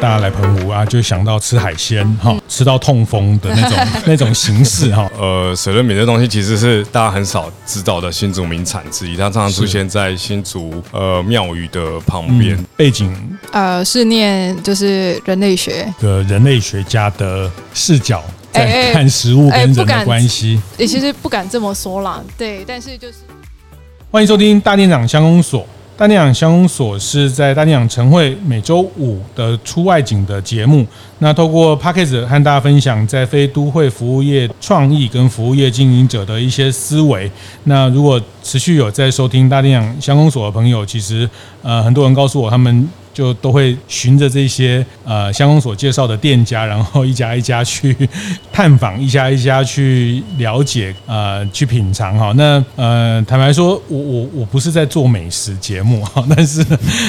大家来澎湖啊，就想到吃海鲜哈，吃到痛风的那种 那种形式哈。呃，水润饼这东西其实是大家很少知道的新竹名产之一，它常常出现在新竹呃庙宇的旁边。嗯、背景呃是念就是人类学，的人类学家的视角在看食物跟人的关系。你其实不敢这么说啦，对，但是就是欢迎收听大店长乡公所。大店长乡公所是在大店长晨会每周五的出外景的节目。那透过 p a c k a g e 和大家分享在非都会服务业创意跟服务业经营者的一些思维。那如果持续有在收听大店长乡公所的朋友，其实呃很多人告诉我他们。就都会循着这些呃相公所介绍的店家，然后一家一家去探访，一家一家去了解，呃，去品尝哈。那呃，坦白说，我我我不是在做美食节目哈，但是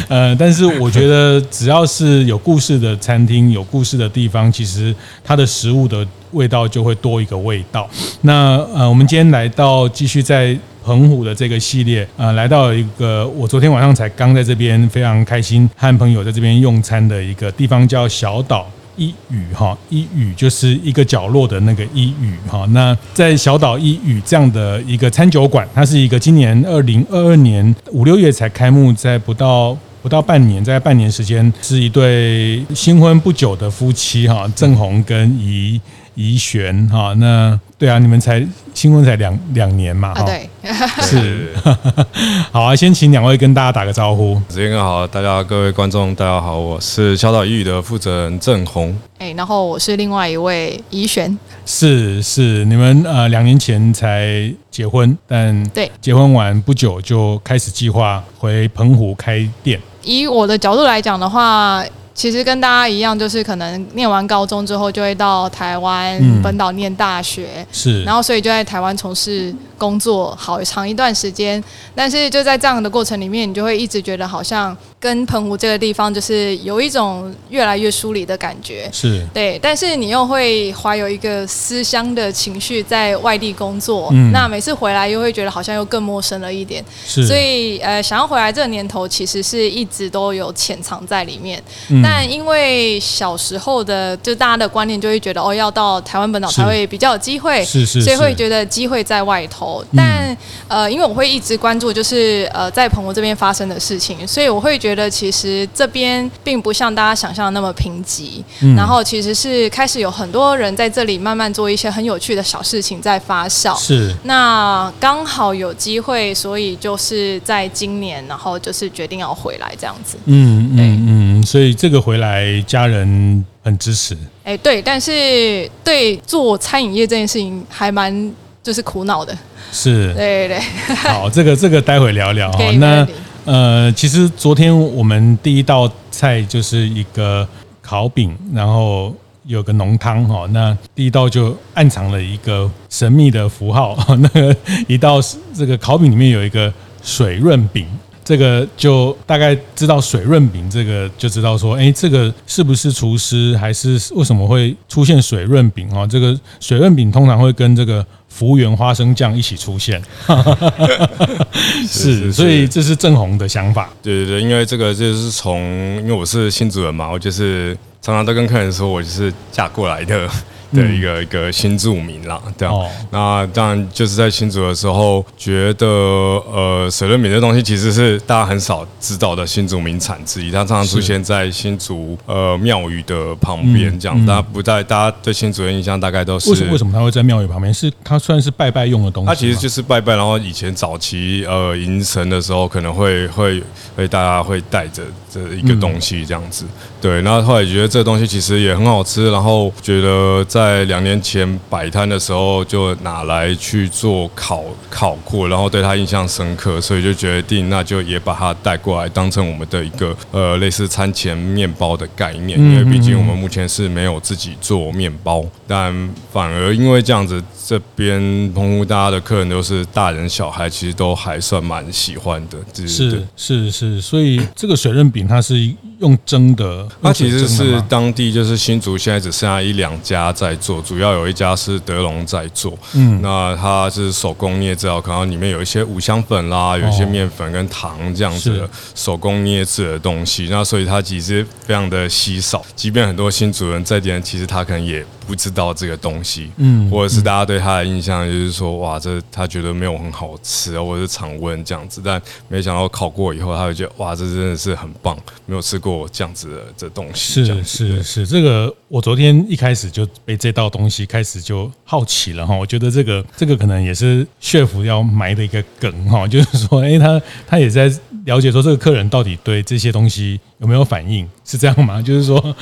呃，但是我觉得只要是有故事的餐厅，有故事的地方，其实它的食物的味道就会多一个味道。那呃，我们今天来到继续在。澎湖的这个系列，呃，来到一个我昨天晚上才刚在这边非常开心和朋友在这边用餐的一个地方，叫小岛一屿哈，一屿就是一个角落的那个一屿哈。那在小岛一屿这样的一个餐酒馆，它是一个今年二零二二年五六月才开幕，在不到不到半年，在半年时间，是一对新婚不久的夫妻哈，郑红跟怡怡璇哈。那对啊，你们才新婚才两两年嘛，哈、啊，对，是，好啊，先请两位跟大家打个招呼。时间更好，大家各位观众，大家好，我是小岛一屿的负责人郑红，哎，然后我是另外一位怡璇，是是，你们呃两年前才结婚，但对，结婚完不久就开始计划回澎湖开店。以我的角度来讲的话。其实跟大家一样，就是可能念完高中之后，就会到台湾本岛念大学，嗯、是，然后所以就在台湾从事工作好长一段时间。但是就在这样的过程里面，你就会一直觉得好像跟澎湖这个地方就是有一种越来越疏离的感觉，是对。但是你又会怀有一个思乡的情绪，在外地工作，嗯、那每次回来又会觉得好像又更陌生了一点，是。所以呃，想要回来这个年头，其实是一直都有潜藏在里面。嗯但因为小时候的就大家的观念就会觉得哦，要到台湾本岛才会比较有机会，是是，所以会觉得机会在外头。但呃，因为我会一直关注就是呃在澎湖这边发生的事情，所以我会觉得其实这边并不像大家想象的那么贫瘠，然后其实是开始有很多人在这里慢慢做一些很有趣的小事情在发酵。是，那刚好有机会，所以就是在今年，然后就是决定要回来这样子。嗯嗯嗯，所以这个。回来，家人很支持。哎、欸，对，但是对做餐饮业这件事情还蛮就是苦恼的。是，对对对。好，这个这个待会聊聊哈。那呃，其实昨天我们第一道菜就是一个烤饼，然后有个浓汤哈。那第一道就暗藏了一个神秘的符号。那个一道这个烤饼里面有一个水润饼。这个就大概知道水润饼，这个就知道说，哎，这个是不是厨师，还是为什么会出现水润饼啊？这个水润饼通常会跟这个福源花生酱一起出现，是，所以这是正红的想法。对对对，因为这个就是从，因为我是新主人嘛，我就是常常都跟客人说我就是嫁过来的。的一个一个新住民啦，这样。哦、那当然就是在新竹的时候，觉得呃水润饼这东西其实是大家很少知道的新竹名产之一。它常常出现在新竹呃庙宇的旁边，这样。大家、不在，大家对新竹的印象大概都是为什么？为什么它会在庙宇旁边？是它算是拜拜用的东西？它其实就是拜拜，然后以前早期呃迎神的时候，可能会会会大家会带着这一个东西这样子。嗯、对，然后后来觉得这个东西其实也很好吃，然后觉得在在两年前摆摊的时候就拿来去做烤烤过，然后对他印象深刻，所以就决定那就也把它带过来，当成我们的一个呃类似餐前面包的概念。因为毕竟我们目前是没有自己做面包，但反而因为这样子，这边澎湖大家的客人都是大人小孩，其实都还算蛮喜欢的。是是是，所以这个水润饼它是用蒸的，它其实是当地就是新竹现在只剩下一两家在做，主要有一家是德龙在做。嗯，那它是手工捏制，可能里面有一些五香粉啦，有一些面粉跟糖这样子的手工捏制的东西。那所以它其实非常的稀少，即便很多新主人在店，其实他可能也不知道这个东西。嗯，或者是大家对他的印象就是说，哇，这他觉得没有很好吃，或者是常温这样子。但没想到烤过以后，他会觉得哇，这真的是很棒，没有吃过这样子的这东西。是是是，这个我昨天一开始就被这道东西开始就好奇了哈。我觉得这个这个可能也是血府要埋的一个梗哈，就是说，哎，他他也在了解说这个客人到底对这些东西有没有反应，是这样吗？就是说。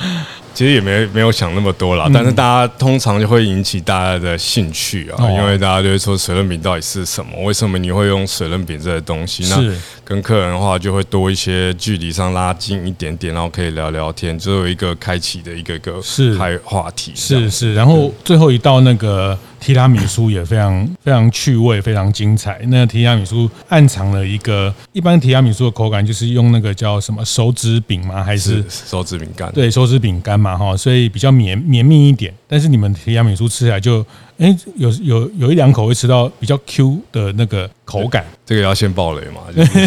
其实也没没有想那么多啦，但是大家通常就会引起大家的兴趣啊，因为大家就会说水润饼到底是什么？为什么你会用水润饼这些东西？那跟客人的话就会多一些距离上拉近一点点，然后可以聊聊天，就有一个开启的一个一个开话题。是是，然后最后一道那个。提拉米苏也非常非常趣味，非常精彩。那提拉米苏暗藏了一个，一般提拉米苏的口感就是用那个叫什么手指饼吗？还是手指饼干？对，手指饼干嘛，哈，所以比较绵绵密一点。但是你们提拉米苏吃起来就，哎、欸，有有有一两口会吃到比较 Q 的那个口感。这个要先爆雷嘛？就是、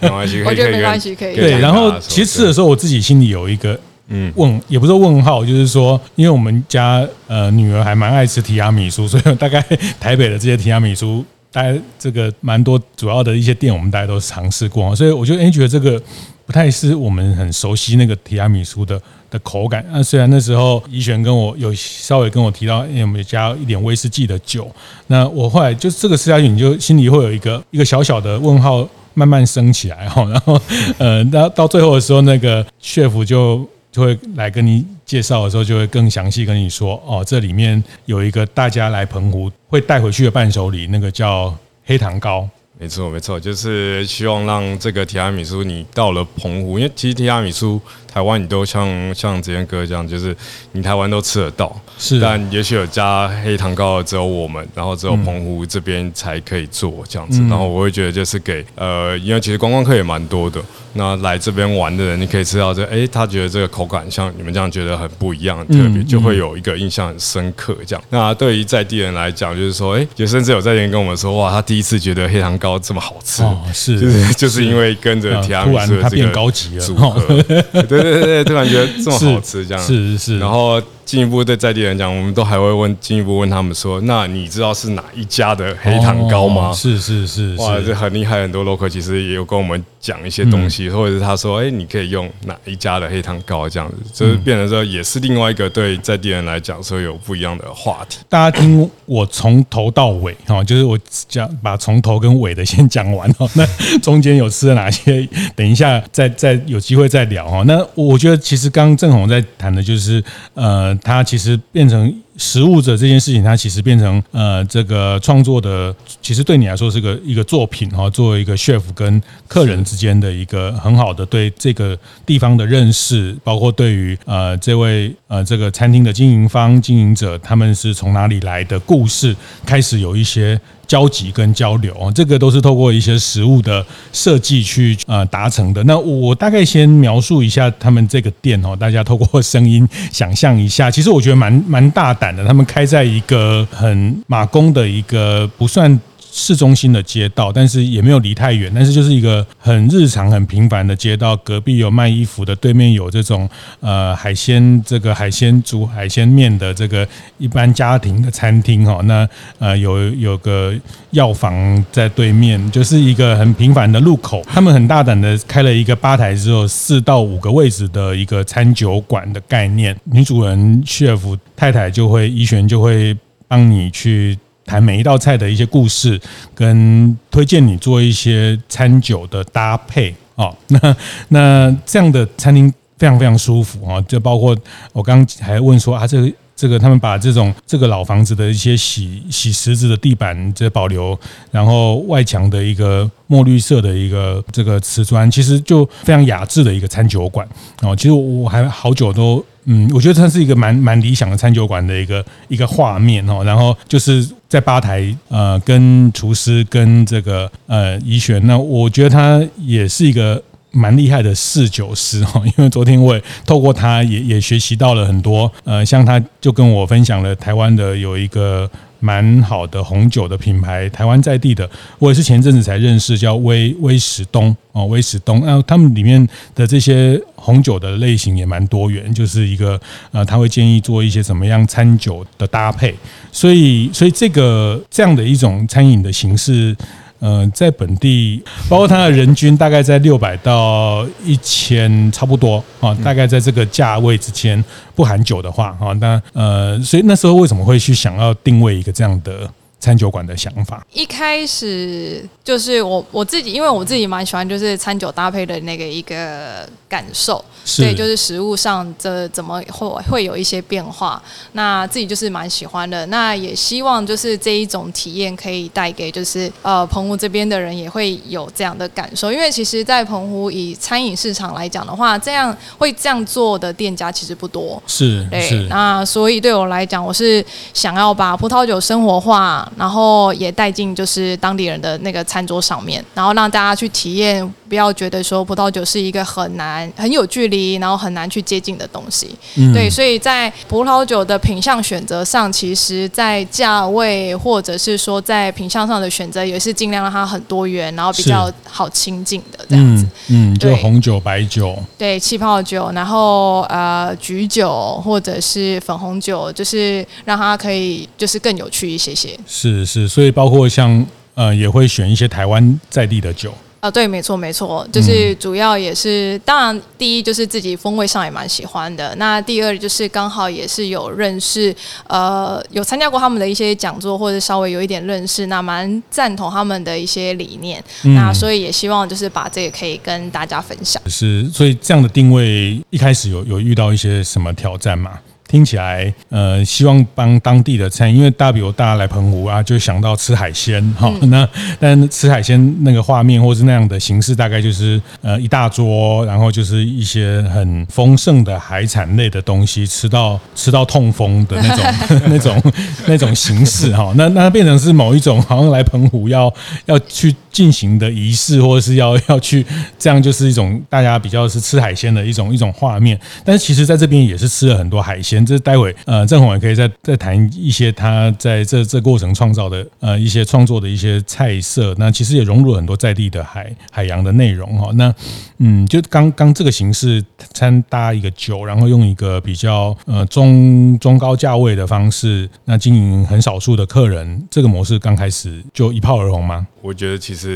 没关系，我觉得没关系，可以。对，然后其实吃的时候，我自己心里有一个。嗯，问也不是问号，就是说，因为我们家呃女儿还蛮爱吃提拉米苏，所以大概台北的这些提拉米苏，大概这个蛮多主要的一些店，我们大家都尝试过，所以我就哎觉得这个不太是我们很熟悉那个提拉米苏的的口感。那虽然那时候怡璇跟我有稍微跟我提到，因为我们加一点威士忌的酒，那我后来就这个吃下去，你就心里会有一个一个小小的问号慢慢升起来哈，然后呃，那到最后的时候，那个 chef 就。就会来跟你介绍的时候，就会更详细跟你说哦，这里面有一个大家来澎湖会带回去的伴手礼，那个叫黑糖糕。没错，没错，就是希望让这个提拉米苏，你到了澎湖，因为其实提拉米苏台湾你都像像子健哥这样，就是你台湾都吃得到，是，但也许有加黑糖糕的只有我们，然后只有澎湖这边才可以做这样子，嗯、然后我会觉得就是给呃，因为其实观光客也蛮多的。那来这边玩的人，你可以吃到这，哎，他觉得这个口感像你们这样觉得很不一样，很特别，就会有一个印象很深刻这样。那对于在地人来讲，就是说，哎，也甚至有在地人跟我们说，哇，他第一次觉得黑糖糕这么好吃，是，就是就是因为跟着提拉米苏的这个高级组合，对对对对，突然觉得这么好吃这样，是是是，然后。进一步对在地人讲，我们都还会问进一步问他们说：“那你知道是哪一家的黑糖糕吗？”是是是，哇，这很厉害，很多 local 其实也有跟我们讲一些东西，或者是他说：“哎，你可以用哪一家的黑糖糕？”这样子，就是变成说也是另外一个对在地人来讲说有不一样的话题。大家听我从头到尾哈，就是我讲把从头跟尾的先讲完哈，那中间有吃了哪些？等一下再再有机会再聊哈。那我觉得其实刚刚正宏在谈的就是呃。它其实变成食物者这件事情，它其实变成呃这个创作的，其实对你来说是个一个作品哈，作为一个 chef 跟客人之间的一个很好的对这个地方的认识，包括对于呃这位呃这个餐厅的经营方经营者，他们是从哪里来的故事，开始有一些。交集跟交流啊，这个都是透过一些食物的设计去呃达成的。那我大概先描述一下他们这个店哦，大家透过声音想象一下。其实我觉得蛮蛮大胆他们开在一个很马公的一个不算。市中心的街道，但是也没有离太远，但是就是一个很日常、很平凡的街道。隔壁有卖衣服的，对面有这种呃海鲜，这个海鲜煮海鲜面的这个一般家庭的餐厅哈。那呃有有个药房在对面，就是一个很平凡的路口。他们很大胆的开了一个吧台，只有四到五个位置的一个餐酒馆的概念。女主人 chef 太太就会怡璇就会帮你去。谈每一道菜的一些故事，跟推荐你做一些餐酒的搭配哦。那那这样的餐厅非常非常舒服啊，就包括我刚刚还问说啊，这个这个他们把这种这个老房子的一些洗洗石子的地板这保留，然后外墙的一个墨绿色的一个这个瓷砖，其实就非常雅致的一个餐酒馆哦。其实我还好久都嗯，我觉得它是一个蛮蛮理想的餐酒馆的一个一个画面哦。然后就是在吧台呃，跟厨师跟这个呃怡璇，那我觉得他也是一个。蛮厉害的侍酒师哈，因为昨天我也透过他也也学习到了很多，呃，像他就跟我分享了台湾的有一个蛮好的红酒的品牌，台湾在地的，我也是前阵子才认识，叫威威石东哦，威石东，那他们里面的这些红酒的类型也蛮多元，就是一个呃，他会建议做一些什么样餐酒的搭配，所以所以这个这样的一种餐饮的形式。嗯，在本地，包括它的人均大概在六百到一千，差不多啊，大概在这个价位之间，不含酒的话啊，那呃，所以那时候为什么会去想要定位一个这样的？餐酒馆的想法，一开始就是我我自己，因为我自己蛮喜欢就是餐酒搭配的那个一个感受，所以就是食物上这怎么会会有一些变化，那自己就是蛮喜欢的，那也希望就是这一种体验可以带给就是呃澎湖这边的人也会有这样的感受，因为其实，在澎湖以餐饮市场来讲的话，这样会这样做的店家其实不多，是，对，是。那所以对我来讲，我是想要把葡萄酒生活化。然后也带进就是当地人的那个餐桌上面，然后让大家去体验，不要觉得说葡萄酒是一个很难、很有距离，然后很难去接近的东西。嗯、对，所以在葡萄酒的品相选择上，其实，在价位或者是说在品相上的选择，也是尽量让它很多元，然后比较好亲近的这样子。嗯，嗯，就红酒、白酒，对，气泡酒，然后呃，橘酒或者是粉红酒，就是让它可以就是更有趣一些些。是是，所以包括像呃，也会选一些台湾在地的酒啊，对，没错没错，就是主要也是，嗯、当然第一就是自己风味上也蛮喜欢的，那第二就是刚好也是有认识，呃，有参加过他们的一些讲座，或者稍微有一点认识，那蛮赞同他们的一些理念，嗯、那所以也希望就是把这个可以跟大家分享。是，所以这样的定位一开始有有遇到一些什么挑战吗？听起来，呃，希望帮当地的餐，因为大比如大家来澎湖啊，就想到吃海鲜哈。那但吃海鲜那个画面或是那样的形式，大概就是呃一大桌，然后就是一些很丰盛的海产类的东西，吃到吃到痛风的那种 那种那种形式哈。那那变成是某一种好像来澎湖要要去进行的仪式，或者是要 要去这样，就是一种大家比较是吃海鲜的一种一种画面。但是其实在这边也是吃了很多海鲜。这待会呃，郑弘也可以再再谈一些他在这这过程创造的呃一些创作的一些菜色，那其实也融入了很多在地的海海洋的内容哈。那嗯，就刚刚这个形式餐搭一个酒，然后用一个比较呃中中高价位的方式，那经营很少数的客人，这个模式刚开始就一炮而红吗？我觉得其实。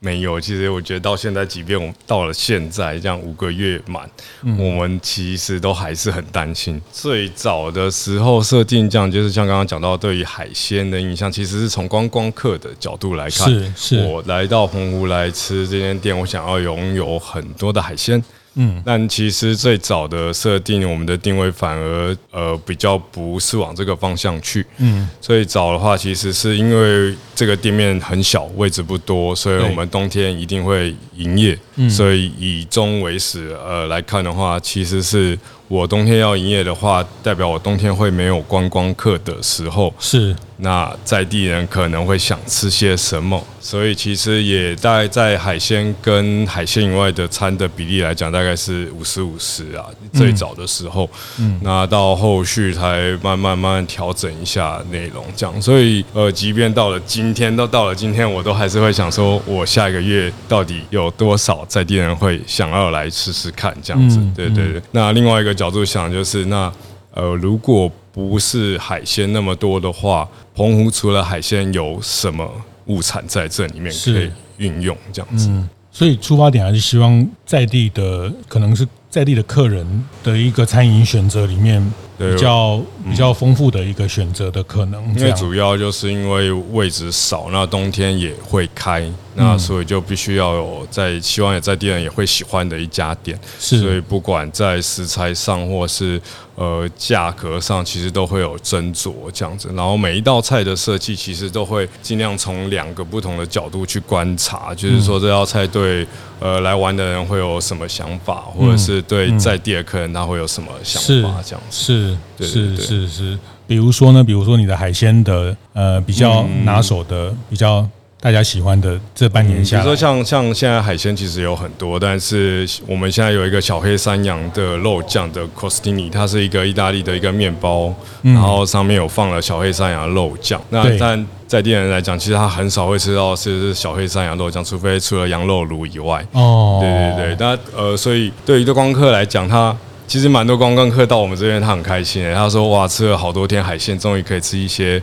没有，其实我觉得到现在，即便我们到了现在这样五个月满，嗯、我们其实都还是很担心。最早的时候设定这样，就是像刚刚讲到，对于海鲜的印象，其实是从观光客的角度来看。是是，我来到澎湖来吃这间店，我想要拥有很多的海鲜。嗯，但其实最早的设定，我们的定位反而呃比较不是往这个方向去。嗯，最早的话，其实是因为这个店面很小，位置不多，所以我们冬天一定会营业。嗯，所以以终为始，呃来看的话，其实是。我冬天要营业的话，代表我冬天会没有观光客的时候，是那在地人可能会想吃些什么，所以其实也大概在海鲜跟海鲜以外的餐的比例来讲，大概是五十五十啊。最早的时候，嗯，那到后续才慢慢慢慢调整一下内容，这样。所以呃，即便到了今天，都到了今天，我都还是会想说，我下一个月到底有多少在地人会想要来吃吃看，这样子。对对对。那另外一个。角度想就是那呃，如果不是海鲜那么多的话，澎湖除了海鲜有什么物产在这里面可以运用？这样子，嗯，所以出发点还是希望在地的，可能是在地的客人的一个餐饮选择里面，比较比较丰富的一个选择的可能。因为主要就是因为位置少，那冬天也会开，那所以就必须要有在希望也在地人也会喜欢的一家店。是，所以不管在食材上或是呃价格上，其实都会有斟酌这样子。然后每一道菜的设计，其实都会尽量从两个不同的角度去观察，就是说这道菜对呃来玩的人会有什么想法，或者是对在地的客人他会有什么想法这样子。是。是是是是，比如说呢，比如说你的海鲜的呃比较拿手的、比较大家喜欢的这半年下来，比如说像像现在海鲜其实有很多，但是我们现在有一个小黑山羊的肉酱的 crostini，它是一个意大利的一个面包，然后上面有放了小黑山羊肉酱。那但在地人来讲，其实他很少会吃到是小黑山羊肉酱，除非除了羊肉炉以外。哦，对对对，那呃，所以对于对观光客来讲，他。其实蛮多观光客到我们这边，他很开心诶。他说：“哇，吃了好多天海鲜，终于可以吃一些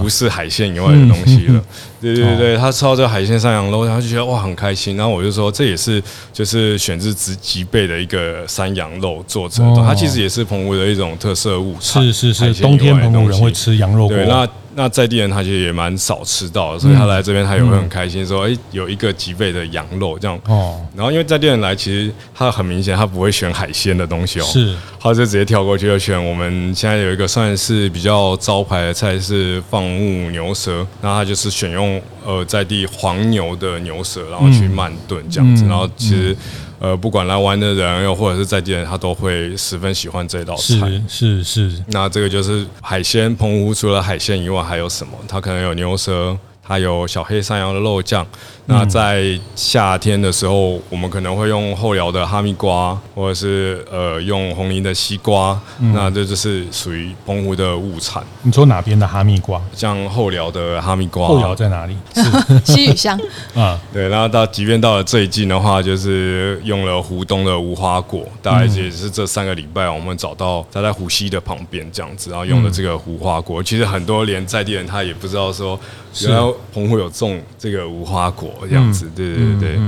不是海鲜以外的东西了。”对对对，他吃到这个海鲜山羊肉，他就觉得哇很开心。然后我就说，这也是就是选自极极北的一个山羊肉做成的，它其实也是澎湖的一种特色物产。是是是，冬天澎湖人会吃羊肉锅。对，那。那在地人他其实也蛮少吃到的，所以他来这边他也会很开心，说：“哎，有一个几倍的羊肉这样。”哦。然后因为在地人来，其实他很明显他不会选海鲜的东西哦，是，他就直接跳过去就选我们现在有一个算是比较招牌的菜是放牧牛舌，那他就是选用呃在地黄牛的牛舌，然后去慢炖这样子，然后其实。呃，不管来玩的人，又或者是在地人，他都会十分喜欢这道菜。是是是。那这个就是海鲜，澎湖除了海鲜以外还有什么？它可能有牛舌。它有小黑山羊的肉酱。那在夏天的时候，我们可能会用后寮的哈密瓜，或者是呃用红林的西瓜。那这就是属于澎湖的物产。你说哪边的哈密瓜？像后寮的哈密瓜。后寮在哪里？是西屿乡。啊，对。然后到即便到了最近的话，就是用了湖东的无花果。大概也是这三个礼拜，我们找到它在湖西的旁边这样子，然后用了这个无花果。其实很多连在地人他也不知道说。原来澎湖有种这个无花果这样子，对对对对。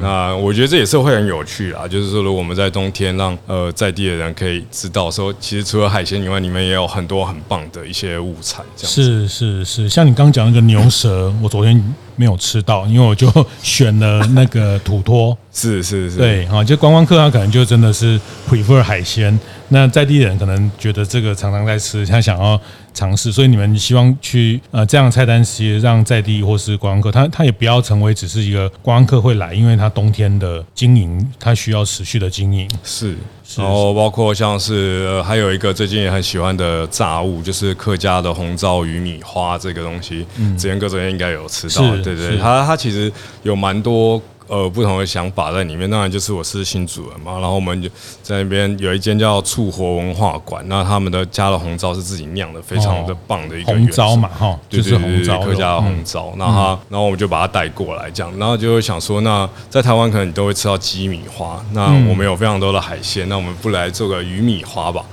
那我觉得这也是会很有趣啊，就是说，如果我们在冬天让呃在地的人可以知道说，其实除了海鲜以外，里面也有很多很棒的一些物产。这样是是是，像你刚刚讲那个牛舌，我昨天没有吃到，因为我就选了那个土托。是是是，对啊，就观光客他可能就真的是 prefer 海鲜，那在地人可能觉得这个常常在吃，他想要尝试，所以你们希望去呃这样菜单，其实让在地或是观光客，他他也不要成为只是一个观光客会来，因为他冬天的经营，他需要持续的经营。是，然后包括像是、呃、还有一个最近也很喜欢的炸物，就是客家的红糟鱼米花这个东西，嗯，子贤哥昨天应该有吃到，对对，他他其实有蛮多。呃，不同的想法在里面。当然，就是我是新主人嘛，然后我们就在那边有一间叫促活文化馆，那他们的加的红糟是自己酿的，非常的棒的一个红糟嘛，哈，就是红糟，客家的红糟。那他，然后我们就把它带过来，这样，然后就会想说，那在台湾可能你都会吃到鸡米花，那我们有非常多的海鲜，那我们不来做个鱼米花吧？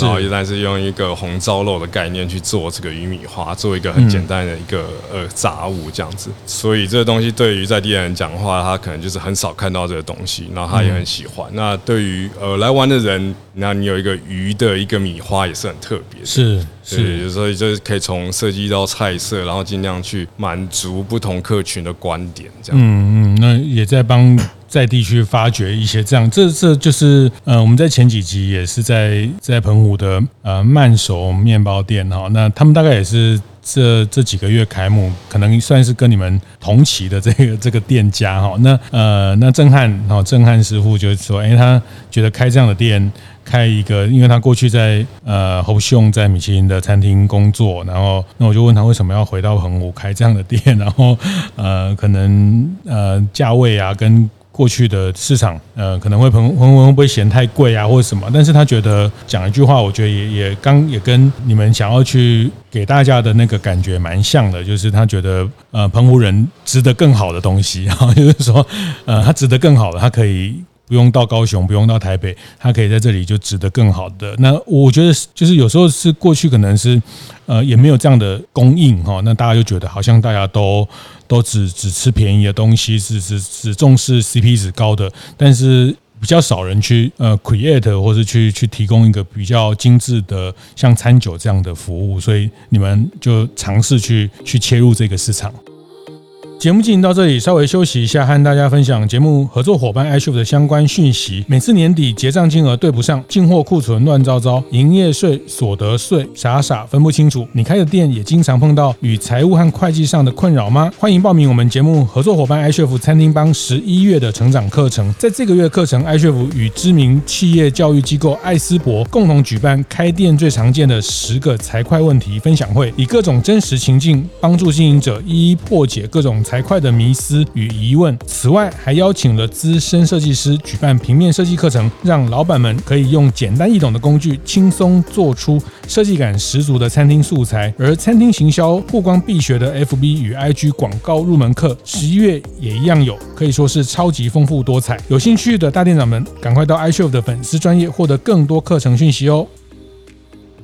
然后，一旦是用一个红糟肉的概念去做这个鱼米花，做一个很简单的一个呃杂物这样子。所以这个东西对于在地人讲话，他可能就是很少看到这个东西，然后他也很喜欢。那对于呃来玩的人，那你有一个鱼的一个米花也是很特别的。是是，所以就是可以从设计到菜色，然后尽量去满足不同客群的观点，这样。嗯嗯，那也在帮。在地区发掘一些这样，这这就是呃，我们在前几集也是在在澎湖的呃慢熟面包店哈，那他们大概也是这这几个月开幕，可能算是跟你们同期的这个 这个店家哈，那呃那震撼哈震撼师傅就是说，哎，他觉得开这样的店，开一个，因为他过去在呃侯兄在米其林的餐厅工作，然后那我就问他为什么要回到澎湖开这样的店，然后呃可能呃价位啊跟过去的市场，呃，可能会朋朋友会不会嫌太贵啊，或者什么？但是他觉得讲一句话，我觉得也也刚也跟你们想要去给大家的那个感觉蛮像的，就是他觉得呃，澎湖人值得更好的东西，然 后就是说，呃，他值得更好的，他可以。不用到高雄，不用到台北，他可以在这里就值得更好的。那我觉得就是有时候是过去可能是呃也没有这样的供应哈，那大家就觉得好像大家都都只只吃便宜的东西，只只只重视 CP 值高的，但是。比较少人去呃 create 或是去去提供一个比较精致的像餐酒这样的服务，所以你们就尝试去去切入这个市场。节目进行到这里，稍微休息一下，和大家分享节目合作伙伴 iCHEF 的相关讯息。每次年底结账金额对不上，进货库存乱糟糟，营业税、所得税傻傻分不清楚。你开的店也经常碰到与财务和会计上的困扰吗？欢迎报名我们节目合作伙伴 iCHEF 餐厅帮十一月的成长课程。在这个月课程，iCHEF 与知名企业教育机构艾斯伯共同举办开店最常见的十个财会问题分享会，以各种真实情境帮助经营者一一破解各种财会的迷思与疑问。此外，还邀请了资深设计师举办平面设计课程，让老板们可以用简单易懂的工具，轻松做出设计感十足的餐厅素材。而餐厅行销曝光必学的 FB 与 IG 广告入门课，十一月也一样有，可以说是超级丰富多彩。有兴趣的大店长们，赶快到 iCHEF 的粉丝专页获得更多课程讯息哦。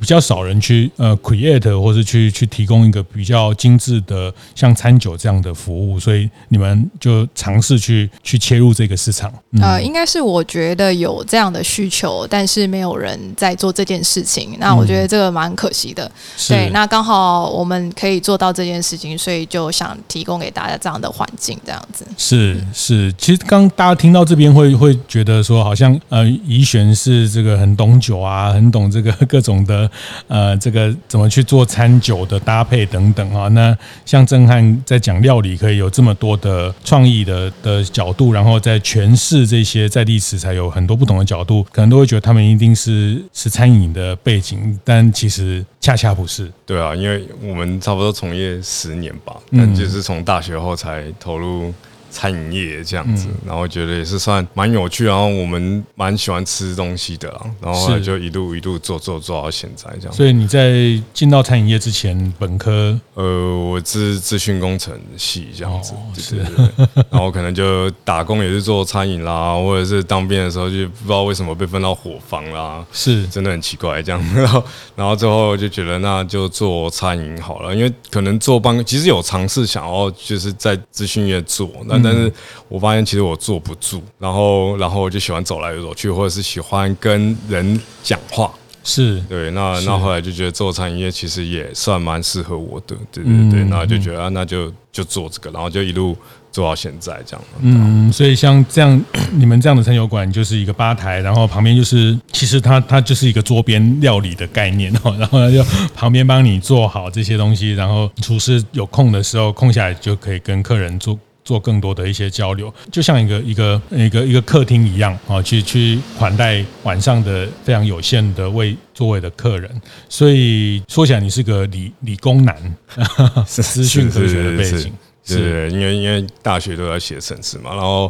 比较少人去呃 create 或是去去提供一个比较精致的像餐酒这样的服务，所以你们就尝试去去切入这个市场。嗯、呃，应该是我觉得有这样的需求，但是没有人在做这件事情。那我觉得这个蛮可惜的。嗯、对，那刚好我们可以做到这件事情，所以就想提供给大家这样的环境，这样子。是是，其实刚大家听到这边会会觉得说，好像呃怡璇是这个很懂酒啊，很懂这个 各种的。呃，这个怎么去做餐酒的搭配等等啊？那像震撼在讲料理，可以有这么多的创意的的角度，然后在诠释这些在地食材有很多不同的角度，可能都会觉得他们一定是是餐饮的背景，但其实恰恰不是。对啊，因为我们差不多从业十年吧，但就是从大学后才投入。餐饮业这样子，然后觉得也是算蛮有趣，然后我们蛮喜欢吃东西的，然后就一路一路做做做到现在这样。所以你在进到餐饮业之前，本科？呃，我是资讯工程系这样子，是，然后可能就打工也是做餐饮啦，或者是当兵的时候就不知道为什么被分到伙房啦，是。真的很奇怪这样。然后然后最后就觉得那就做餐饮好了，因为可能做办其实有尝试想要就是在资讯业做那。但是我发现其实我坐不住，然后然后我就喜欢走来走去，或者是喜欢跟人讲话，是对。那那后来就觉得做餐饮业其实也算蛮适合我的，对对对。那就觉得那就就做这个，然后就一路做到现在这样。嗯，所以像这样你们这样的餐酒馆就是一个吧台，然后旁边就是其实它它就是一个桌边料理的概念哦，然后就旁边帮你做好这些东西，然后厨师有空的时候空下来就可以跟客人做。做更多的一些交流，就像一个一个一个一个客厅一样啊，去去款待晚上的非常有限的位座位的客人。所以说起来，你是个理理工男，是 资讯科学的背景，是，是，是，因为因为大学都在写城市嘛，然后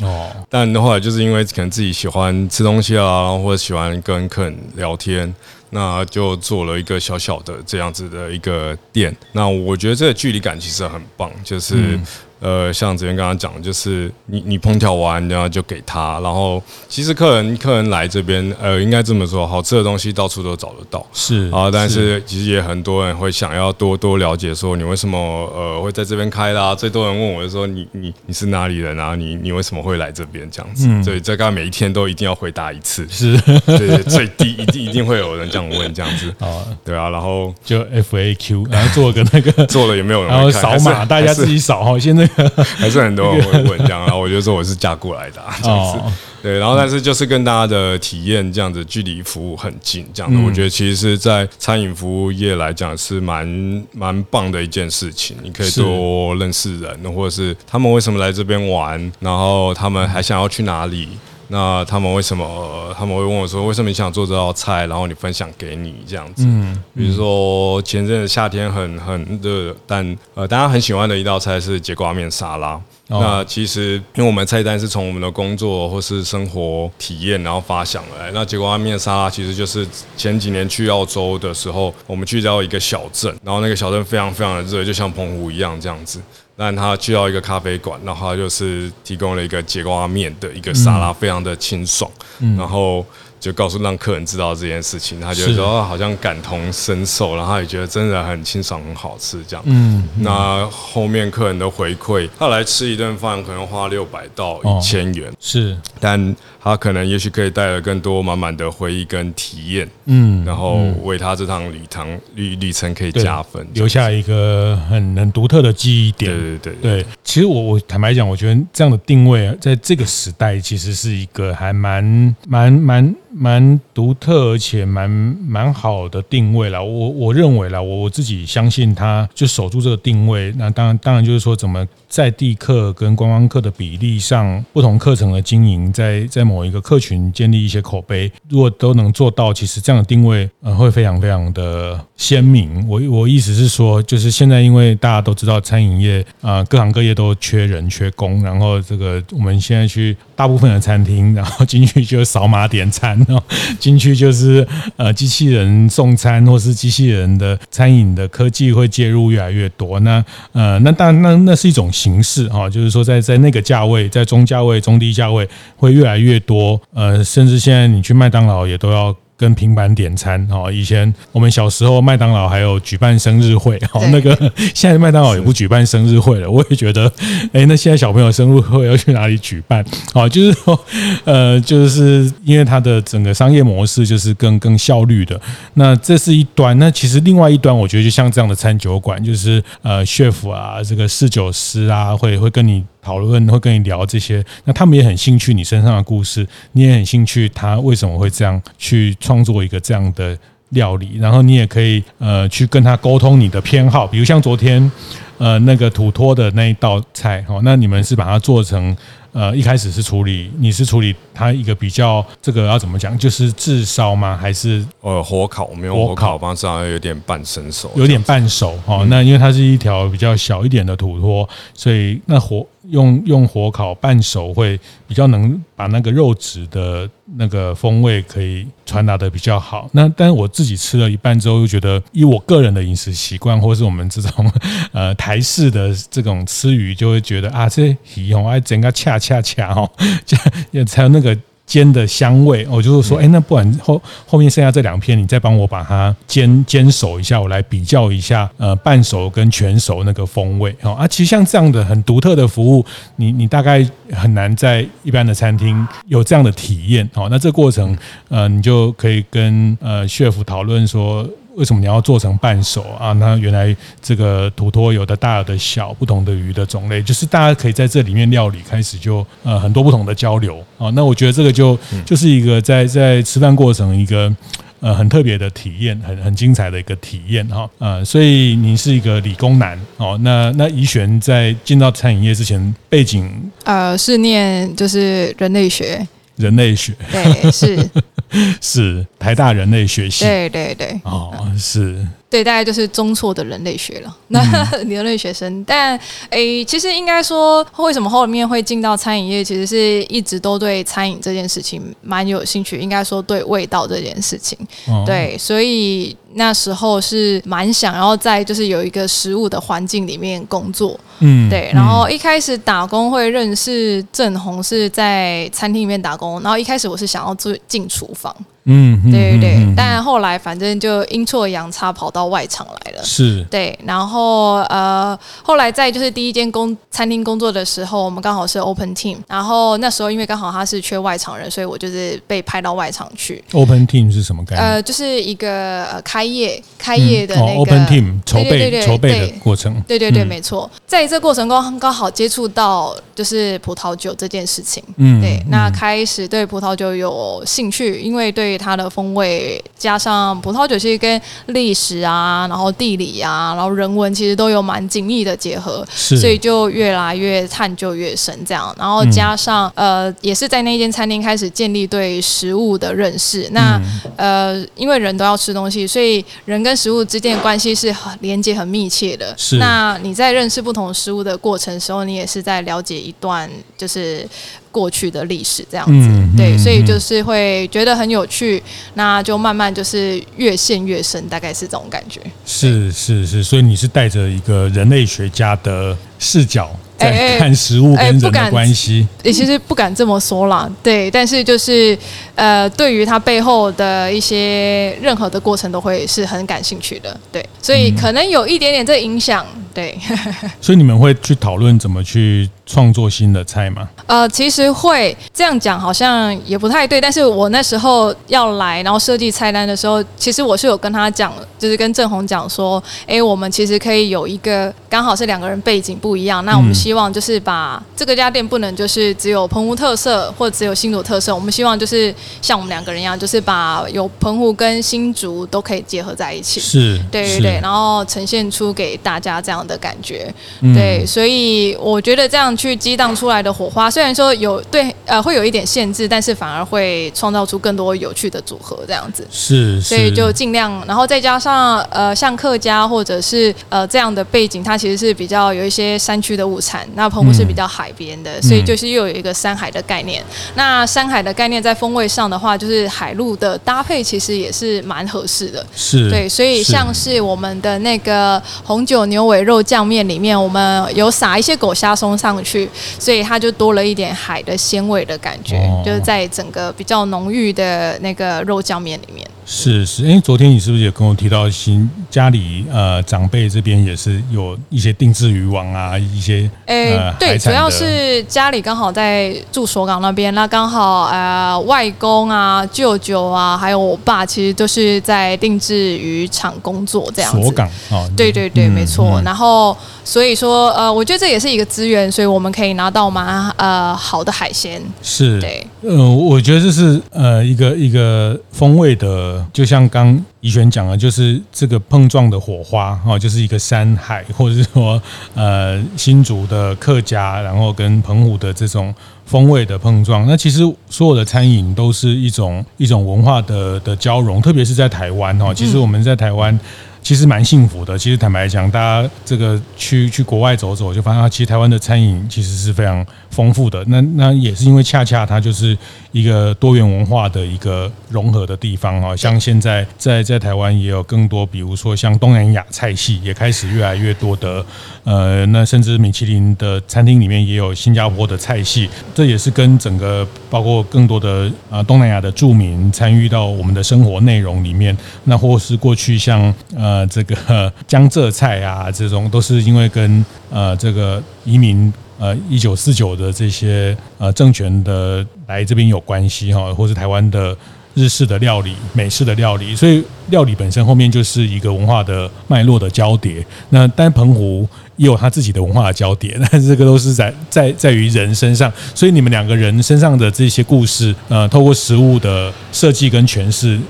但后来就是因为可能自己喜欢吃东西啊，或者喜欢跟客人聊天，那就做了一个小小的这样子的一个店。那我觉得这个距离感其实很棒，就是。呃，像之前刚刚讲，就是你你烹调完，然后就给他，然后其实客人客人来这边，呃，应该这么说，好吃的东西到处都找得到，是啊，但是其实也很多人会想要多多了解，说你为什么呃会在这边开啦？最多人问我就说你你你是哪里人啊？你你为什么会来这边这样子？嗯、所以这刚每一天都一定要回答一次，是对最低一定一定会有人这样问这样子啊，对啊，然后就 FAQ，然后做个那个 做了也没有人，然后扫码，大家自己扫哈，现在。还是很多 人会问这样，然后我就说我是嫁过来的这样子，对，然后但是就是跟大家的体验这样子，距离服务很近这样子，我觉得其实是在餐饮服务业来讲是蛮蛮棒的一件事情。你可以多认识人，或者是他们为什么来这边玩，然后他们还想要去哪里。那他们为什么他们会问我说，为什么你想做这道菜？然后你分享给你这样子。嗯，比如说前阵子夏天很很热，但呃大家很喜欢的一道菜是节瓜面沙拉。那其实因为我们菜单是从我们的工作或是生活体验然后发想来。那节瓜面沙拉其实就是前几年去澳洲的时候，我们去到一个小镇，然后那个小镇非常非常的热，就像澎湖一样这样子。但他去到一个咖啡馆，然后他就是提供了一个结瓜面的一个沙拉，非常的清爽，然后就告诉让客人知道这件事情，他觉得说好像感同身受，然后他也觉得真的很清爽很好吃这样。嗯，那后面客人的回馈，他来吃一顿饭可能花六百到一千元，是，但他可能也许可以带来更多满满的回忆跟体验，嗯，然后为他这趟旅程旅旅程可以加分，留下一个很很独特的记忆点。对对对对，其实我我坦白讲，我觉得这样的定位在这个时代其实是一个还蛮蛮蛮。蛮独特而且蛮蛮好的定位了，我我认为啦，我我自己相信他就守住这个定位。那当然当然就是说，怎么在地客跟观光客的比例上，不同课程的经营，在在某一个客群建立一些口碑，如果都能做到，其实这样的定位呃会非常非常的鲜明。我我意思是说，就是现在因为大家都知道餐饮业啊，各行各业都缺人缺工，然后这个我们现在去大部分的餐厅，然后进去就扫码点餐。然后进去就是呃机器人送餐，或是机器人的餐饮的科技会介入越来越多。那呃那当然那那是一种形式啊，就是说在在那个价位，在中价位、中低价位会越来越多。呃，甚至现在你去麦当劳也都要。跟平板点餐哦，以前我们小时候麦当劳还有举办生日会哦，那个现在麦当劳也不举办生日会了。我也觉得，哎，那现在小朋友生日会要去哪里举办？哦，就是说，呃，就是因为它的整个商业模式就是更更效率的。那这是一端，那其实另外一端，我觉得就像这样的餐酒馆，就是呃，chef 啊，这个侍酒师啊，会会跟你。讨论会跟你聊这些，那他们也很兴趣你身上的故事，你也很兴趣他为什么会这样去创作一个这样的料理，然后你也可以呃去跟他沟通你的偏好，比如像昨天呃那个土托的那一道菜哦，那你们是把它做成。呃，一开始是处理，你是处理它一个比较这个要怎么讲，就是炙烧吗？还是呃火烤？我们用火烤方式，好像有点半生熟，有点半熟哈、哦。那因为它是一条比较小一点的土托，所以那火用用火烤半熟会比较能把那个肉质的那个风味可以传达的比较好。那但是我自己吃了一半之后，又觉得以我个人的饮食习惯，或是我们这种呃台式的这种吃鱼，就会觉得啊，这鱼哦，哎整个恰。恰恰哦，这也才有那个煎的香味。我就是说，哎，那不然后后面剩下这两片，你再帮我把它煎煎熟一下，我来比较一下，呃，半熟跟全熟那个风味。哦啊，其实像这样的很独特的服务，你你大概很难在一般的餐厅有这样的体验。哦，那这过程，呃，你就可以跟呃 chef 讨论说。为什么你要做成半熟啊？那原来这个土托有的大有的小，不同的鱼的种类，就是大家可以在这里面料理开始就呃很多不同的交流啊。那我觉得这个就就是一个在在吃饭过程一个呃很特别的体验，很很精彩的一个体验哈。呃，所以你是一个理工男哦。那那怡璇在进到餐饮业之前背景呃是念就是人类学。人类学对是 是台大人类学系对对对哦是。对，大概就是中错的人类学了。那人类学生，但诶，其实应该说，为什么后面会进到餐饮业？其实是一直都对餐饮这件事情蛮有兴趣。应该说，对味道这件事情，对，所以那时候是蛮想要在就是有一个食物的环境里面工作。嗯，对。然后一开始打工会认识郑红是在餐厅里面打工，然后一开始我是想要做进厨房。嗯，对对对，但后来反正就阴错阳差跑到外场来了。是，对，然后呃，后来在就是第一间工餐厅工作的时候，我们刚好是 open team，然后那时候因为刚好他是缺外场人，所以我就是被派到外场去。open team 是什么概念？呃，就是一个呃开业开业的那个、嗯哦、open team 筹备筹备的过程。对对对，没错，在这过程中刚好接触到就是葡萄酒这件事情。嗯，对，那开始对葡萄酒有兴趣，因为对。对它的风味，加上葡萄酒其实跟历史啊，然后地理啊，然后人文其实都有蛮紧密的结合，所以就越来越探究越深这样。然后加上呃，也是在那间餐厅开始建立对食物的认识。那呃，因为人都要吃东西，所以人跟食物之间的关系是很连接很密切的。是。那你在认识不同食物的过程的时候，你也是在了解一段就是。过去的历史这样子，嗯、对、嗯，所以就是会觉得很有趣，那就慢慢就是越陷越深，大概是这种感觉。是是是，所以你是带着一个人类学家的视角在看食物跟人的关系。你其实不敢这么说啦，对，但是就是呃，对于它背后的一些任何的过程，都会是很感兴趣的，对，所以可能有一点点这影响，对。所以你们会去讨论怎么去。创作新的菜吗？呃，其实会这样讲好像也不太对，但是我那时候要来，然后设计菜单的时候，其实我是有跟他讲，就是跟郑红讲说，哎，我们其实可以有一个刚好是两个人背景不一样，那我们希望就是把这个家店不能就是只有澎湖特色或者只有新竹特色，我们希望就是像我们两个人一样，就是把有澎湖跟新竹都可以结合在一起，是，对对对，然后呈现出给大家这样的感觉，对，所以我觉得这样去激荡出来的火花虽然说有对呃会有一点限制，但是反而会创造出更多有趣的组合，这样子。是，所以就尽量，然后再加上呃像客家或者是呃这样的背景，它其实是比较有一些山区的物产，那澎湖是比较海边的，嗯、所以就是又有一个山海的概念。嗯、那山海的概念在风味上的话，就是海陆的搭配其实也是蛮合适的，是对，所以像是我们的那个红酒牛尾肉酱面里面，我们有撒一些狗虾松上去，所以它就多了一点海的鲜味的感觉，哦、就是在整个比较浓郁的那个肉酱面里面。是是，哎，昨天你是不是也跟我提到，新家里呃长辈这边也是有一些定制渔网啊，一些哎、呃、对，主要是家里刚好在住所港那边，那刚好呃外公啊、舅舅啊，还有我爸，其实都是在定制渔场工作这样子。所港哦，对对对，嗯、没错。嗯、然后所以说呃，我觉得这也是一个资源，所以我们可以拿到蛮呃好的海鲜。是，对，呃，我觉得这是呃一个一个风味的。就像刚怡璇讲的，就是这个碰撞的火花哈，就是一个山海，或者是说呃新竹的客家，然后跟澎湖的这种风味的碰撞。那其实所有的餐饮都是一种一种文化的的交融，特别是在台湾哈。其实我们在台湾。其实蛮幸福的。其实坦白讲，大家这个去去国外走走，就发现其实台湾的餐饮其实是非常丰富的。那那也是因为恰恰它就是一个多元文化的一个融合的地方啊。像现在在在台湾也有更多，比如说像东南亚菜系也开始越来越多的。呃，那甚至米其林的餐厅里面也有新加坡的菜系。这也是跟整个包括更多的呃东南亚的住民参与到我们的生活内容里面。那或是过去像呃。呃，这个江浙菜啊，这种都是因为跟呃这个移民呃一九四九的这些呃政权的来这边有关系哈，或是台湾的日式的料理、美式的料理，所以料理本身后面就是一个文化的脉络的交叠。那但澎湖也有他自己的文化的交叠，但是这个都是在在在于人身上，所以你们两个人身上的这些故事，呃，透过食物的设计跟诠释。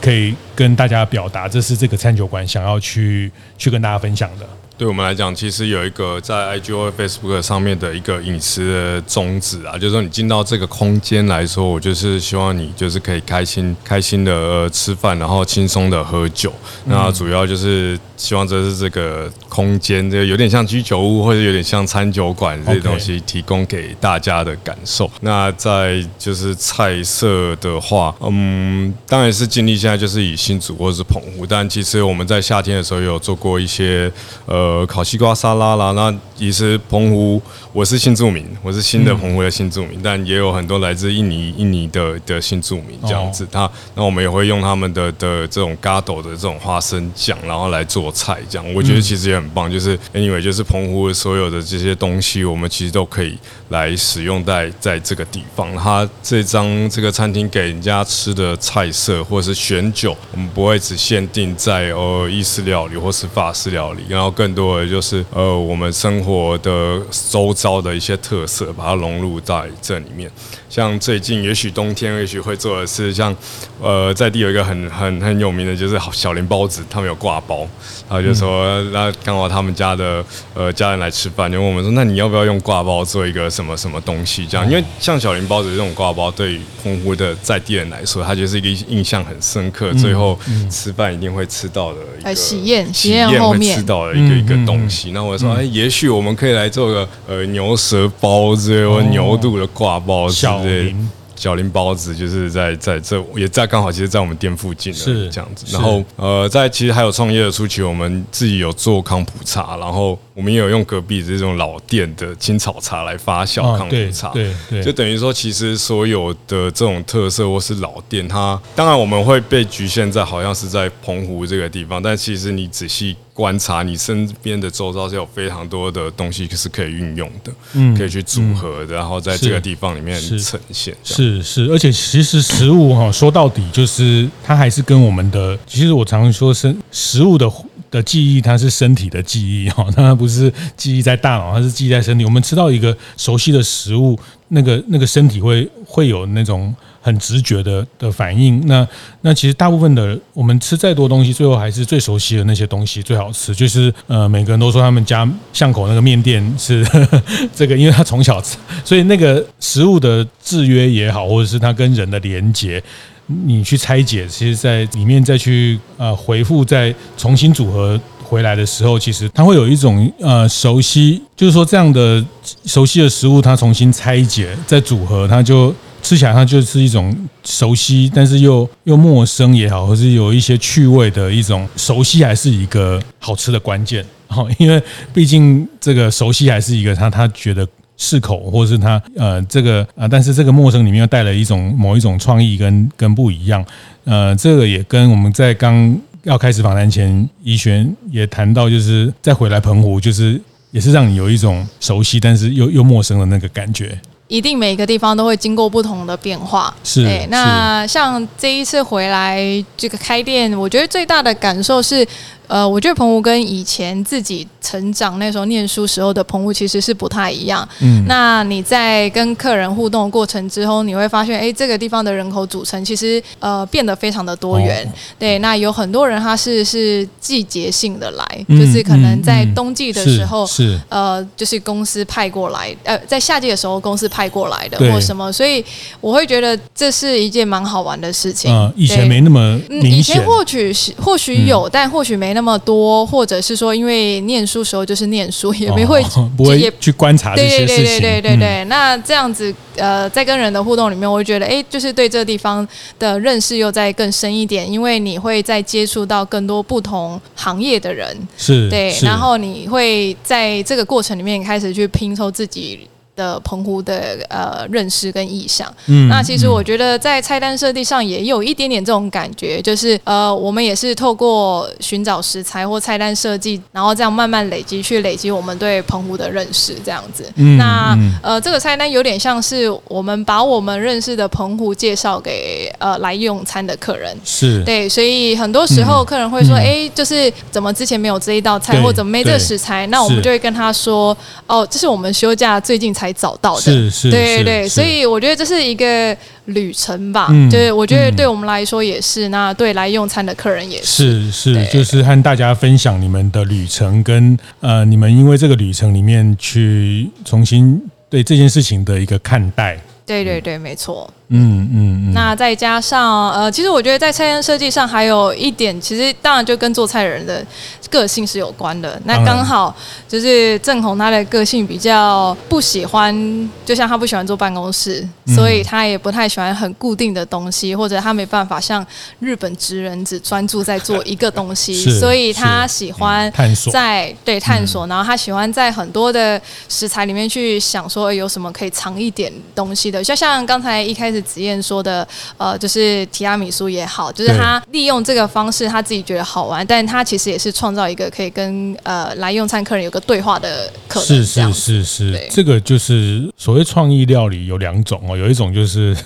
可以跟大家表达，这是这个餐酒馆想要去去跟大家分享的。对我们来讲，其实有一个在 I G O Facebook 上面的一个饮食的宗旨啊，就是说你进到这个空间来说，我就是希望你就是可以开心开心的吃饭，然后轻松的喝酒。那主要就是希望这是这个空间，这有点像居酒屋或者有点像餐酒馆这些东西，提供给大家的感受。那在就是菜色的话，嗯，当然是尽力现在就是以新竹或者是澎湖，但其实我们在夏天的时候有做过一些呃。烤西瓜沙拉啦，那其实澎湖，我是新住民，我是新的澎湖的新住民，但也有很多来自印尼、印尼的的新住民这样子。哦、他那我们也会用他们的的这种咖斗的这种花生酱，然后来做菜，这样我觉得其实也很棒。就是 anyway，就是澎湖的所有的这些东西，我们其实都可以来使用在在这个地方。它这张这个餐厅给人家吃的菜色或者是选酒，我们不会只限定在呃意式料理或是法式料理，然后更多的就是呃我们生活的周遭的一些特色，把它融入在这里面。像最近也许冬天也许会做的是像呃在地有一个很很很有名的就是小林包子，他们有挂包，然后就说那刚好他们家的呃家人来吃饭，就问我们说，那你要不要用挂包做一个什么什么东西？这样，因为像小林包子这种挂包，对于澎湖的在地人来说，它就是一个印象很深刻，最后吃饭一定会吃到的一个喜宴，喜宴后面会吃到的一个一个东西。那我说，哎，也许我们可以来做个呃牛舌包子或牛肚的挂包子。小林小林包子就是在在这也在刚好，其实，在我们店附近是这样子。然后呃，在其实还有创业的初期，我们自己有做康普茶，然后我们也有用隔壁这种老店的青草茶来发酵抗腐茶，对对，就等于说，其实所有的这种特色或是老店，它当然我们会被局限在好像是在澎湖这个地方，但其实你仔细观察，你身边的周遭是有非常多的东西是可以运用的，嗯，可以去组合的，然后在这个地方里面呈现。是是，而且其实食物哈，说到底就是它还是跟我们的，其实我常常说是食物的。的记忆，它是身体的记忆哈，它不是记忆在大脑，它是记忆在身体。我们吃到一个熟悉的食物，那个那个身体会会有那种很直觉的的反应。那那其实大部分的我们吃再多东西，最后还是最熟悉的那些东西最好吃。就是呃，每个人都说他们家巷口那个面店是呵 呵这个，因为他从小吃，所以那个食物的制约也好，或者是它跟人的连结。你去拆解，其实，在里面再去呃回复，再重新组合回来的时候，其实它会有一种呃熟悉，就是说这样的熟悉的食物，它重新拆解再组合，它就吃起来它就是一种熟悉，但是又又陌生也好，或是有一些趣味的一种熟悉，还是一个好吃的关键。好，因为毕竟这个熟悉还是一个他他觉得。适口，或者是它呃这个呃，但是这个陌生里面又带了一种某一种创意跟跟不一样，呃，这个也跟我们在刚要开始访谈前，怡璇也谈到，就是再回来澎湖，就是也是让你有一种熟悉，但是又又陌生的那个感觉。一定每个地方都会经过不同的变化。是，欸、那像这一次回来这个开店，我觉得最大的感受是。呃，我觉得澎湖跟以前自己成长那时候念书时候的澎湖其实是不太一样。嗯，那你在跟客人互动的过程之后，你会发现，哎，这个地方的人口组成其实呃变得非常的多元。哦、对，那有很多人他是是季节性的来，嗯、就是可能在冬季的时候，是，是呃，就是公司派过来，呃，在夏季的时候公司派过来的或什么，所以我会觉得这是一件蛮好玩的事情。嗯，以前没那么明显，以前或许是或许有，嗯、但或许没。那么多，或者是说，因为念书时候就是念书，也没会 不会去观察这些事情。对对对对对对。那这样子，呃，在跟人的互动里面，我会觉得，哎，就是对这个地方的认识又再更深一点，因为你会再接触到更多不同行业的人，是对，然后你会在这个过程里面开始去拼凑自己。的澎湖的呃认识跟意向，嗯，那其实我觉得在菜单设计上也有一点点这种感觉，就是呃，我们也是透过寻找食材或菜单设计，然后这样慢慢累积去累积我们对澎湖的认识，这样子。嗯，那呃，这个菜单有点像是我们把我们认识的澎湖介绍给呃来用餐的客人，是。对，所以很多时候客人会说，哎、嗯，就是怎么之前没有这一道菜，或怎么没这个食材，那我们就会跟他说，哦，这是我们休假最近才。才找到的，是是，对对对，所以我觉得这是一个旅程吧。嗯，就是我觉得对我们来说也是，那对来用餐的客人也是，是是，就是和大家分享你们的旅程，跟呃，你们因为这个旅程里面去重新对这件事情的一个看待。对对对，没错。嗯嗯嗯，那再加上呃，其实我觉得在菜单设计上还有一点，其实当然就跟做菜人的个性是有关的。那刚好就是郑红他的个性比较不喜欢，就像他不喜欢坐办公室，所以他也不太喜欢很固定的东西，或者他没办法像日本职人只专注在做一个东西，所以他喜欢探索，在对探索，然后他喜欢在很多的食材里面去想说有什么可以藏一点东西的，就像刚才一开始。是子燕说的，呃，就是提拉米苏也好，就是他利用这个方式，他自己觉得好玩，但他其实也是创造一个可以跟呃来用餐客人有个对话的可能。是是是是，这个就是所谓创意料理有两种哦，有一种就是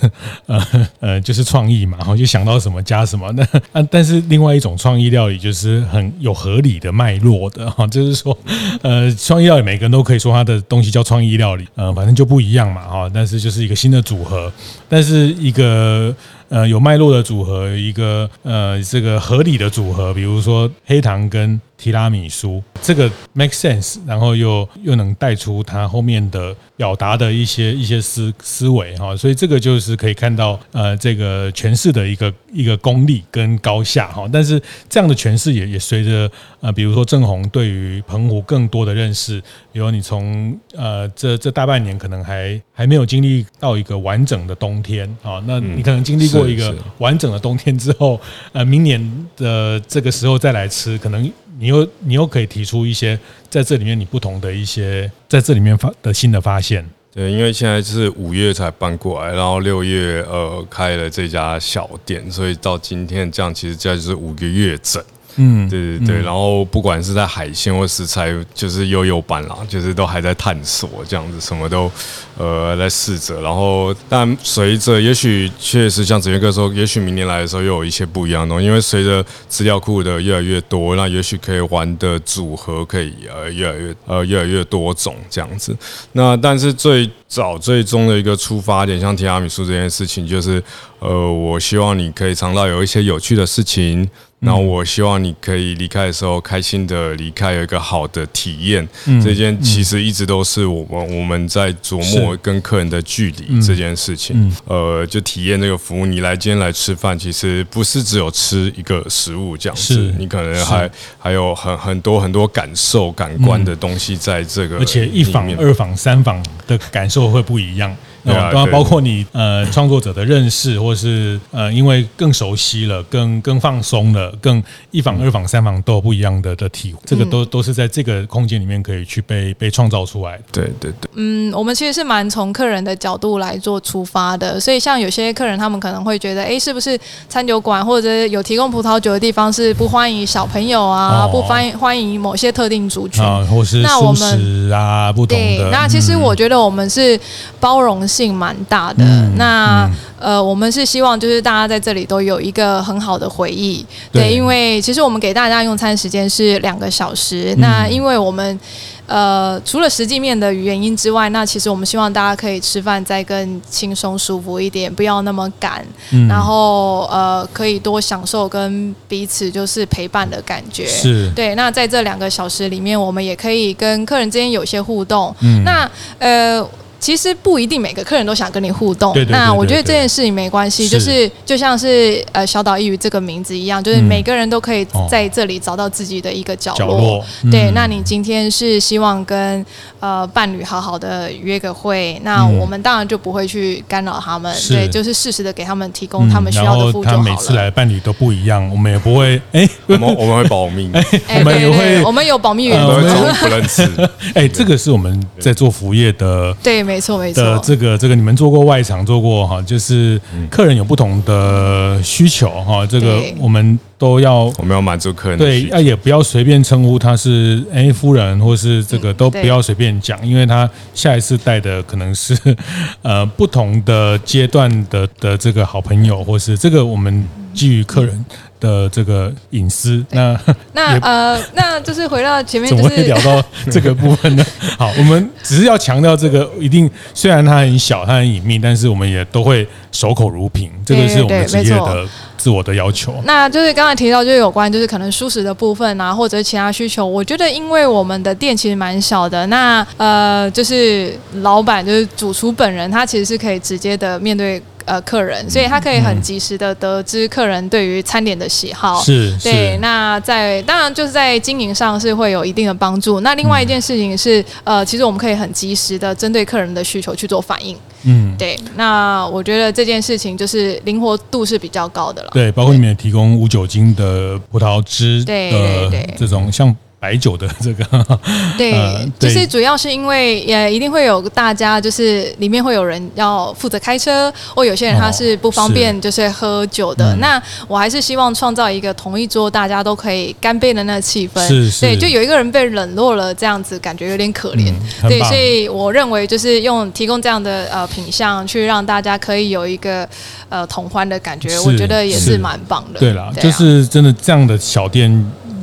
呃呃就是创意嘛，然后就想到什么加什么。那啊，但是另外一种创意料理就是很有合理的脉络的哈，就是说呃创意料理每个人都可以说他的东西叫创意料理，呃，反正就不一样嘛哈，但是就是一个新的组合，但这是一个呃有脉络的组合，一个呃这个合理的组合，比如说黑糖跟提拉米苏，这个 make sense，然后又又能带出他后面的表达的一些一些思思维哈，所以这个就是可以看到呃这个诠释的一个一个功力跟高下哈，但是这样的诠释也也随着呃比如说正红对于澎湖更多的认识，比如你从呃这这大半年可能还还没有经历到一个完整的冬天啊，那你可能经历过一个完整的冬天之后，呃明年的这个时候再来吃可能。你又你又可以提出一些在这里面你不同的一些在这里面发的新的发现。对，因为现在是五月才搬过来，然后六月呃开了这家小店，所以到今天这样，其实这就是五个月整。嗯，对对对，嗯、然后不管是在海鲜或食材，就是悠悠班啦，就是都还在探索这样子，什么都呃在试着。然后，但随着也许确实像子轩哥说，也许明年来的时候又有一些不一样的东西，因为随着资料库的越来越多，那也许可以玩的组合可以呃越来越呃越来越多种这样子。那但是最早最终的一个出发点，像提拉米苏这件事情，就是呃，我希望你可以尝到有一些有趣的事情。那我希望你可以离开的时候开心的离开，有一个好的体验。嗯、这件其实一直都是我们我们在琢磨跟客人的距离这件事情。嗯。嗯、呃，就体验这个服务，你来今天来吃饭，其实不是只有吃一个食物这样子，你可能还还有很很多很多感受、感官的东西在这个。而且一访、二访、三访的感受都会不一样。对啊，包括你呃创作者的认识，或是呃因为更熟悉了，更更放松了，更一访、二访、三访都有不一样的的体会，这个都都是在这个空间里面可以去被被创造出来的。对对对。嗯，我们其实是蛮从客人的角度来做出发的，所以像有些客人他们可能会觉得，哎，是不是餐酒馆或者有提供葡萄酒的地方是不欢迎小朋友啊，不欢迎欢迎某些特定族群啊，或是素食啊，不同的。对，那其实我觉得我们是包容性蛮大的，嗯、那、嗯、呃，我们是希望就是大家在这里都有一个很好的回忆，对，对，因为其实我们给大家用餐时间是两个小时，嗯、那因为我们呃除了实际面的原因之外，那其实我们希望大家可以吃饭再更轻松舒服一点，不要那么赶，嗯、然后呃可以多享受跟彼此就是陪伴的感觉，是。对。那在这两个小时里面，我们也可以跟客人之间有些互动，嗯，那呃。其实不一定每个客人都想跟你互动，对对对对对，那我觉得这件事情没关系，就是。就像是呃小岛一语这个名字一样，就是每个人都可以在这里找到自己的一个角落。角落。嗯、对，那你今天是希望跟呃伴侣好好的约个会，那我们当然就不会去干扰他们，嗯、对，就是适时的给他们提供他们需要的服务就好了。他每次来的伴侣都不一样，我们也不会 哎，我们我们会保密，我们也会我们有保密原则，不认识。哎，这个是我们在做服务业的，对。没错，没错。的这个这个，你们做过外场，做过哈，就是客人有不同的需求哈，这个我们都要，我们要满足客人。对，啊，也不要随便称呼他是哎夫人，或是这个都不要随便讲，因为他下一次带的可能是 呃不同的阶段的的这个好朋友，或是这个我们基于客人的这个隐私，那那 呃，那就是回到前面，就是，怎么会聊到 这个部分呢？好，我们只是要强调这个，一定虽然它很小，它很隐秘，但是我们也都会守口如瓶，这个是我们职业的自我的要求。那就是刚才提到，就是有关就是可能舒适的部分啊，或者其他需求，我觉得因为我们的店其实蛮小的，那呃，就是老板就是主厨本人，他其实是可以直接的面对。呃，客人，所以他可以很及时的得知客人对于餐点的喜好，是，对。那在当然就是在经营上是会有一定的帮助。那另外一件事情是，呃，其实我们可以很及时的针对客人的需求去做反应。嗯，对。那我觉得这件事情就是灵活度是比较高的了。对，包括你们也提供无酒精的葡萄汁，对对对，这种像。白酒的这个，对，就是主要是因为也一定会有大家，就是里面会有人要负责开车，或有些人他是不方便就是喝酒的。那我还是希望创造一个同一桌大家都可以干杯的那个气氛。对，就有一个人被冷落了，这样子感觉有点可怜。对，所以我认为就是用提供这样的呃品相，去让大家可以有一个呃同欢的感觉，我觉得也是蛮棒的。对了，就是真的这样的小店。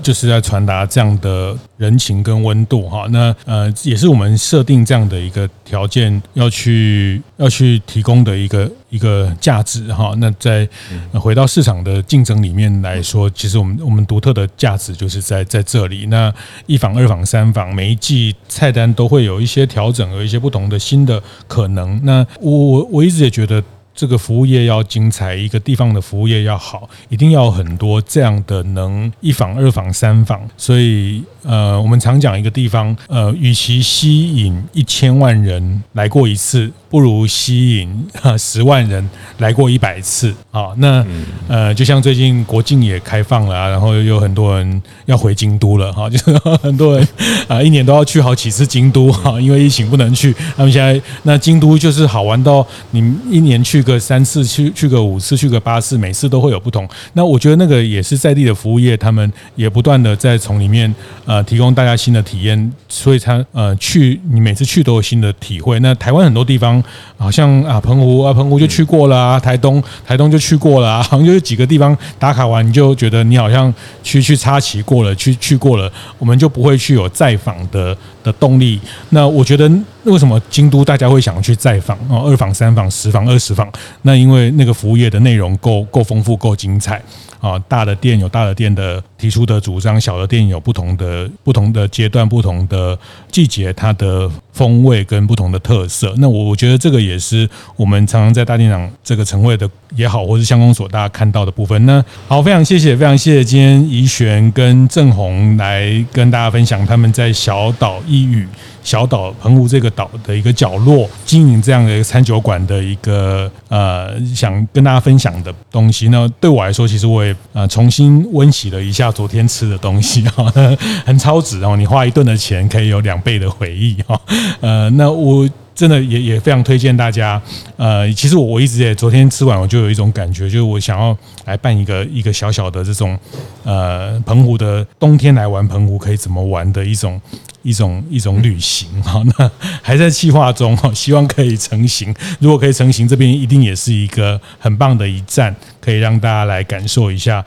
就是在传达这样的人情跟温度哈，那呃也是我们设定这样的一个条件要去要去提供的一个一个价值哈。那在回到市场的竞争里面来说，其实我们我们独特的价值就是在在这里。那一房、二房、三房，每一季菜单都会有一些调整，有一些不同的新的可能。那我我我一直也觉得。这个服务业要精彩，一个地方的服务业要好，一定要很多这样的能一访、二访、三访。所以，呃，我们常讲一个地方，呃，与其吸引一千万人来过一次，不如吸引十万人来过一百次啊。那呃，就像最近国境也开放了，然后有很多人要回京都了哈，就是很多人啊，一年都要去好几次京都哈，因为疫情不能去。他们现在那京都就是好玩到你一年去个三次，去去个五次，去个八次，每次都会有不同。那我觉得那个也是在地的服务业，他们也不断的在从里面呃提供大家新的体验，所以他呃去你每次去都有新的体会。那台湾很多地方好像啊澎湖啊澎湖就去过了啊，台东台东就去过了，好像就是几个地方打卡完你就觉得你好像去去插旗过了，去去过了，我们就不会去有再访的的动力。那我觉得为什么京都大家会想去再访哦，二访、三访、十访、二十访？那因为那个服务业的内容够够丰富、够精彩啊！大的店有大的店的提出的主张，小的店有不同的不同的阶段、不同的季节，它的风味跟不同的特色。那我我觉得这个也是我们常常在大店长这个晨会的也好，或是相公所大家看到的部分。那好，非常谢谢，非常谢谢今天怡璇跟正红来跟大家分享他们在小岛一隅。小岛澎湖这个岛的一个角落，经营这样的一个餐酒馆的一个呃，想跟大家分享的东西呢，对我来说，其实我也呃重新温习了一下昨天吃的东西 哈，很超值哦，你花一顿的钱可以有两倍的回忆哈，呃，那我。真的也也非常推荐大家，呃，其实我我一直也昨天吃完我就有一种感觉，就是我想要来办一个一个小小的这种，呃，澎湖的冬天来玩澎湖可以怎么玩的一种一种一种旅行 哈，那还在计划中哈，希望可以成行。如果可以成行，这边一定也是一个很棒的一站，可以让大家来感受一下，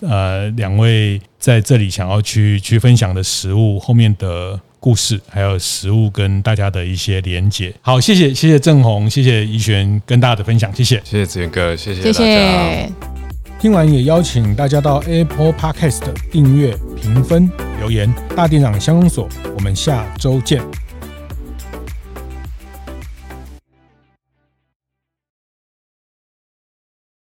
呃，两位在这里想要去去分享的食物后面的。故事还有食物跟大家的一些连结。好，谢谢谢谢正红，谢谢怡璇跟大家的分享，谢谢谢谢子源哥，谢谢大家。谢谢。听完也邀请大家到 Apple Podcast 订阅、评分、留言。大店长相公所，我们下周见。